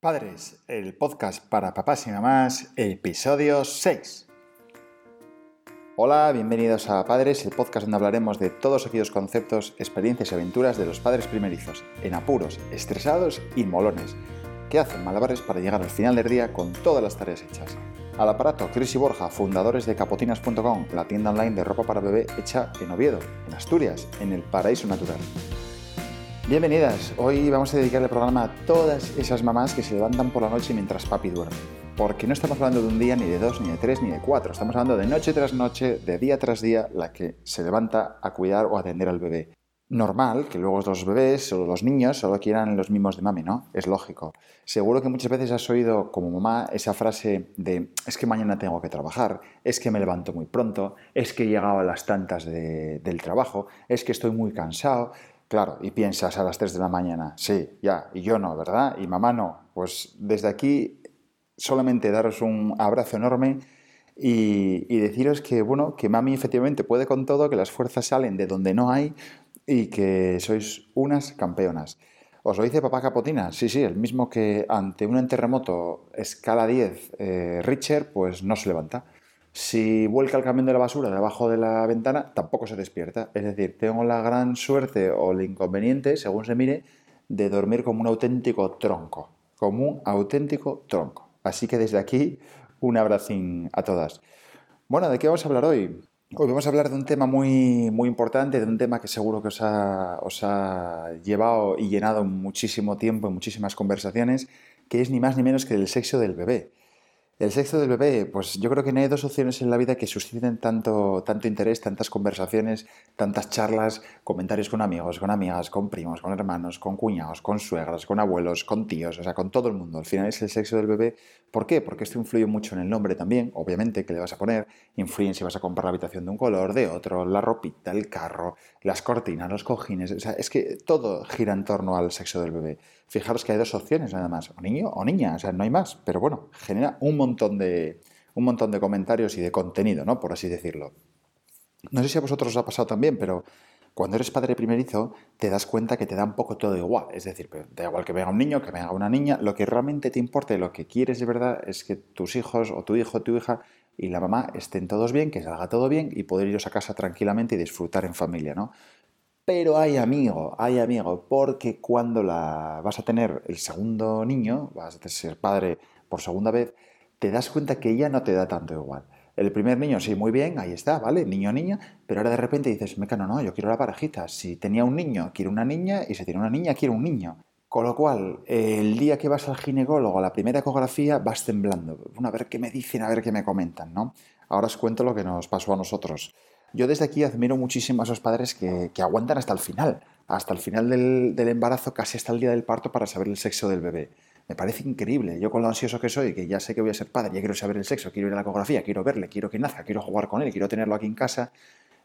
Padres, el podcast para papás y mamás, episodio 6. Hola, bienvenidos a Padres, el podcast donde hablaremos de todos aquellos conceptos, experiencias y aventuras de los padres primerizos, en apuros, estresados y molones, que hacen malabares para llegar al final del día con todas las tareas hechas. Al aparato, Chris y Borja, fundadores de capotinas.com, la tienda online de ropa para bebé hecha en Oviedo, en Asturias, en el paraíso natural. Bienvenidas, hoy vamos a dedicar el programa a todas esas mamás que se levantan por la noche mientras papi duerme. Porque no estamos hablando de un día, ni de dos, ni de tres, ni de cuatro. Estamos hablando de noche tras noche, de día tras día, la que se levanta a cuidar o atender al bebé. Normal que luego los bebés o los niños solo quieran los mimos de mami, ¿no? Es lógico. Seguro que muchas veces has oído como mamá esa frase de es que mañana tengo que trabajar, es que me levanto muy pronto, es que he llegado a las tantas del trabajo, es que estoy muy cansado. Claro, y piensas a las 3 de la mañana, sí, ya, y yo no, ¿verdad? Y mamá no. Pues desde aquí solamente daros un abrazo enorme y, deciros que, bueno, que mami efectivamente puede con todo, que las fuerzas salen de donde no hay y que sois unas campeonas. ¿Os lo dice papá Capotina? Sí, sí, el mismo que ante un terremoto escala 10 eh, Richard, pues no se levanta. Si vuelca el camión de la basura debajo de la ventana, tampoco se despierta. Es decir, tengo la gran suerte o el inconveniente, según se mire, de dormir como un auténtico tronco. Como un auténtico tronco. Así que desde aquí, un abracín a todas. Bueno, ¿de qué vamos a hablar hoy? Hoy vamos a hablar de un tema muy, muy importante, de un tema que seguro que os ha, os ha llevado y llenado muchísimo tiempo y muchísimas conversaciones, que es ni más ni menos que el sexo del bebé. El sexo del bebé, pues yo creo que no hay dos opciones en la vida que susciten tanto, tanto interés, tantas conversaciones, tantas charlas, comentarios con amigos, con amigas, con primos, con hermanos, con cuñados, con suegras, con abuelos, con tíos, o sea, con todo el mundo. Al final es el sexo del bebé. ¿Por qué? Porque esto influye mucho en el nombre también, obviamente, que le vas a poner. Influye en si vas a comprar la habitación de un color, de otro, la ropita, el carro, las cortinas, los cojines. O sea, es que todo gira en torno al sexo del bebé. Fijaros que hay dos opciones nada más, o niño o niña, o sea, no hay más. Pero bueno, genera un montón un montón de comentarios y de contenido, ¿no? Por así decirlo. No sé si a vosotros os ha pasado también, pero cuando eres padre primerizo te das cuenta que te da un poco todo igual. Es decir, da igual que venga un niño, que venga una niña, lo que realmente te importa y lo que quieres de verdad es que tus hijos o tu hijo o tu hija y la mamá estén todos bien, que salga todo bien y poder iros a casa tranquilamente y disfrutar en familia, ¿no? Pero hay amigo, hay amigo, porque cuando la vas a tener el segundo niño, vas a ser padre por segunda vez, te das cuenta que ella no te da tanto igual. El primer niño, sí, muy bien, ahí está, ¿vale? Niño, niña, pero ahora de repente dices, meca, no, yo quiero la parejita. Si tenía un niño, quiero una niña, y si tiene una niña, quiero un niño. Con lo cual, el día que vas al ginecólogo a la primera ecografía, vas temblando. Bueno, a ver qué me dicen, a ver qué me comentan, ¿no? Ahora os cuento lo que nos pasó a nosotros. Yo desde aquí admiro muchísimo a esos padres que, aguantan hasta el final, hasta el final del, embarazo, casi hasta el día del parto, para saber el sexo del bebé. Me parece increíble. Yo con lo ansioso que soy, que ya sé que voy a ser padre, ya quiero saber el sexo, quiero ir a la ecografía, quiero verle, quiero que nazca, quiero jugar con él, quiero tenerlo aquí en casa.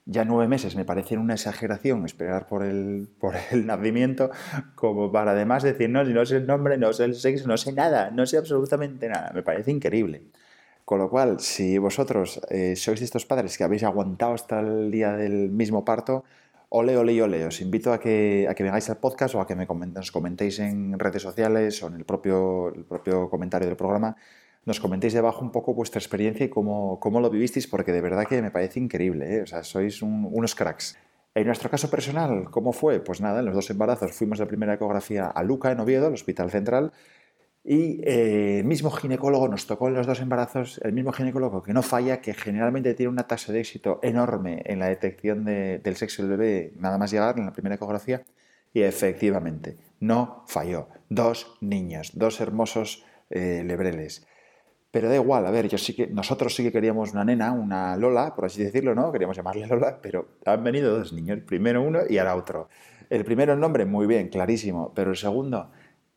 Ya nueve meses me parece una exageración esperar por el, por el nacimiento, como para además decir, no, no sé el nombre, no sé el sexo, no sé nada, no sé absolutamente nada. Me parece increíble. Con lo cual, si vosotros eh, sois de estos padres que habéis aguantado hasta el día del mismo parto, ole, ole y ole. Os invito a que, a que vengáis al podcast o a que me nos comentéis en redes sociales o en el propio, el propio comentario del programa. Nos comentéis debajo un poco vuestra experiencia y cómo, cómo lo vivisteis, porque de verdad que me parece increíble. ¿eh? O sea, sois unos cracks. En nuestro caso personal, ¿cómo fue? Pues nada, en los dos embarazos fuimos de primera ecografía a Luca, en Oviedo, el Hospital Central, y eh, el mismo ginecólogo nos tocó en los dos embarazos, el mismo ginecólogo que no falla, que generalmente tiene una tasa de éxito enorme en la detección del sexo del bebé nada más llegar en la primera ecografía. Y efectivamente, no falló. Dos niños, dos hermosos eh, lebreles. Pero da igual, a ver, yo sí que, nosotros sí que queríamos una nena, una Lola, por así decirlo, ¿no? Queríamos llamarle Lola, pero han venido dos niños, primero uno y ahora otro. El primero el nombre, muy bien, clarísimo, pero el segundo,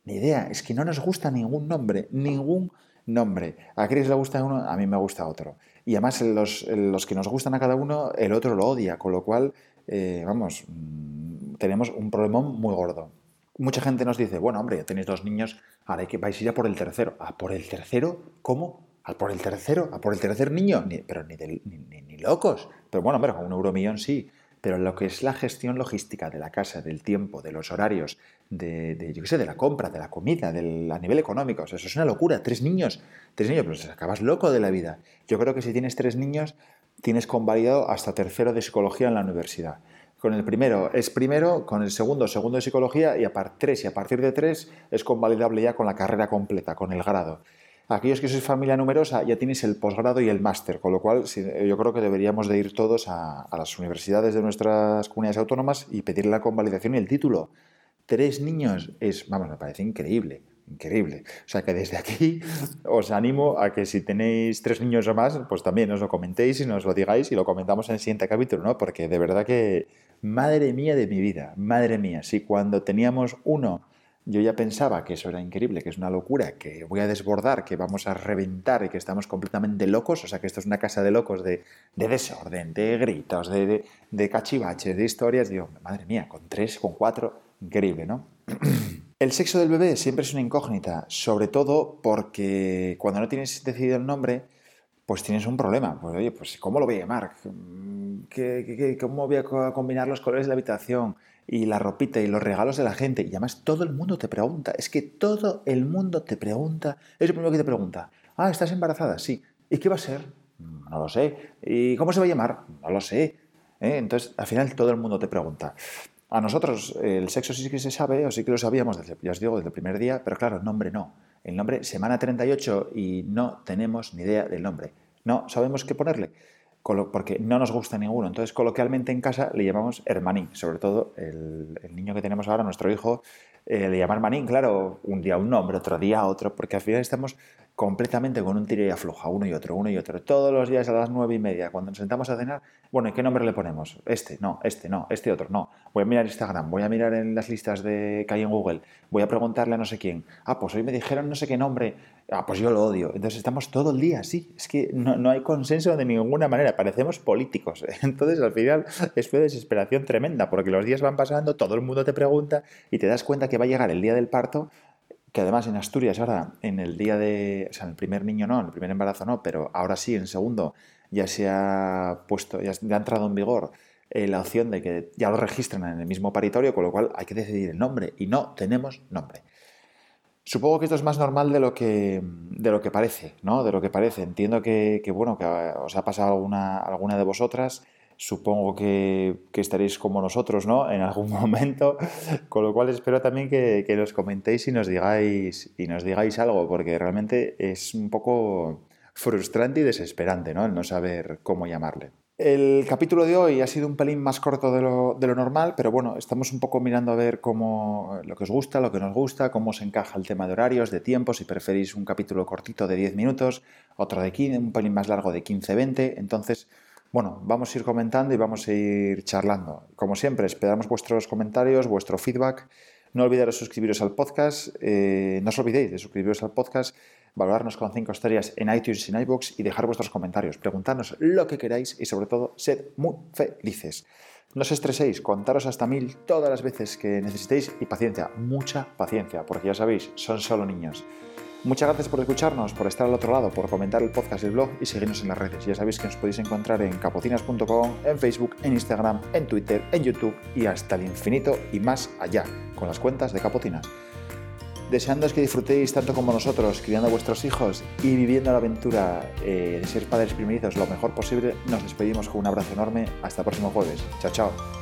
ni idea, es que no nos gusta ningún nombre, ningún nombre. A Chris le gusta uno, a mí me gusta otro. Y además los, los que nos gustan a cada uno, el otro lo odia, con lo cual, eh, vamos, mm, tenemos un problema muy gordo. Mucha gente nos dice, bueno, hombre, tenéis dos niños, ahora hay que vais a ir a por el tercero. ¿A por el tercero? ¿Cómo? ¿A por el tercero? ¿A por el tercer niño? pero ni, ni, ni, locos. Pero bueno, hombre, con un euro millón sí pero lo que es la gestión logística de la casa, del tiempo, de los horarios, de, yo qué sé, de la compra, de la comida, del, a nivel económico. eso es una locura. Tres niños, tres niños, pero acabas loco de la vida. Yo creo que si tienes tres niños, tienes convalidado hasta tercero de psicología en la universidad. Con el primero es primero, con el segundo, segundo de psicología y a, tres, y a partir de tres es convalidable ya con la carrera completa, con el grado. Aquellos que sois familia numerosa ya tenéis el posgrado y el máster, con lo cual yo creo que deberíamos de ir todos a, las universidades de nuestras comunidades autónomas y pedir la convalidación y el título. Tres niños es, vamos, me parece increíble, increíble. O sea que desde aquí os animo a que si tenéis tres niños o más, pues también os lo comentéis y nos lo digáis y lo comentamos en el siguiente capítulo, ¿no? Porque de verdad que, madre mía de mi vida, madre mía, si cuando teníamos uno yo ya pensaba que eso era increíble, que es una locura, que voy a desbordar, que vamos a reventar y que estamos completamente locos, o sea que esto es una casa de locos de, desorden, de gritos, de, de, cachivaches, de historias. Digo, madre mía, con tres, con cuatro, increíble, ¿no? El sexo del bebé siempre es una incógnita, sobre todo porque cuando no tienes decidido el nombre, pues tienes un problema. Pues oye, pues ¿cómo lo voy a llamar? cómo voy a combinar los colores de la habitación? y la ropita y los regalos de la gente. Y además todo el mundo te pregunta. Es que todo el mundo te pregunta. Es lo primero que te pregunta. Ah, ¿estás embarazada? Sí. ¿Y qué va a ser? No lo sé. ¿Y cómo se va a llamar? No lo sé. ¿Eh? Entonces, al final todo el mundo te pregunta. A nosotros el sexo sí que se sabe, o sí que lo sabíamos, desde, ya os digo, desde el primer día, pero claro, el nombre no. El nombre, semana 38, y no tenemos ni idea del nombre. No sabemos qué ponerle porque no nos gusta ninguno. Entonces, coloquialmente en casa le llamamos hermanín, sobre todo el, niño que tenemos ahora, nuestro hijo, eh, le llama hermanín, claro, un día un nombre, otro día otro, porque al final estamos completamente con un tiro y afloja, uno y otro, uno y otro. Todos los días a las nueve y media, cuando nos sentamos a cenar, bueno, ¿y qué nombre le ponemos? Este, no, este, no, este otro, no. Voy a mirar Instagram, voy a mirar en las listas de que hay en Google, voy a preguntarle a no sé quién. Ah, pues hoy me dijeron no sé qué nombre. Ah, pues yo lo odio. Entonces estamos todo el día así. Es que no, no hay consenso de ninguna manera. Parecemos políticos. Entonces al final es una desesperación tremenda porque los días van pasando, todo el mundo te pregunta y te das cuenta que va a llegar el día del parto que además en Asturias ahora, en el día de, o sea, en el primer niño no, en el primer embarazo no, pero ahora sí, en segundo, ya se ha puesto, ya, ha entrado en vigor eh, la opción de que ya lo registran en el mismo paritorio, con lo cual hay que decidir el nombre y no tenemos nombre. Supongo que esto es más normal de lo que, de lo que parece, ¿no? De lo que parece. Entiendo que, que bueno, que os ha pasado alguna, alguna de vosotras supongo que, estaréis como nosotros, ¿no? En algún momento, con lo cual espero también que, nos comentéis y nos digáis y nos digáis algo, porque realmente es un poco frustrante y desesperante, ¿no? El no saber cómo llamarle. El capítulo de hoy ha sido un pelín más corto de lo, de lo, normal, pero bueno, estamos un poco mirando a ver cómo lo que os gusta, lo que nos gusta, cómo se encaja el tema de horarios, de tiempo, si preferís un capítulo cortito de 10 minutos, otro de 15, un pelín más largo de 15-20, entonces bueno, vamos a ir comentando y vamos a ir charlando. Como siempre, esperamos vuestros comentarios, vuestro feedback. No olvidéis suscribiros al podcast. Eh, no os olvidéis de suscribiros al podcast, valorarnos con 5 estrellas en iTunes y en iBooks y dejar vuestros comentarios. Preguntarnos lo que queráis y sobre todo, sed muy felices. No os estreséis, contaros hasta mil todas las veces que necesitéis y paciencia, mucha paciencia, porque ya sabéis, son solo niños. Muchas gracias por escucharnos, por estar al otro lado, por comentar el podcast y el blog y seguirnos en las redes. Ya sabéis que nos podéis encontrar en capocinas.com, en Facebook, en Instagram, en Twitter, en YouTube y hasta el infinito y más allá, con las cuentas de Capocinas. Deseándoos que disfrutéis tanto como nosotros criando a vuestros hijos y viviendo la aventura eh, de ser padres primerizos lo mejor posible, nos despedimos con un abrazo enorme. Hasta el próximo jueves. Chao, chao.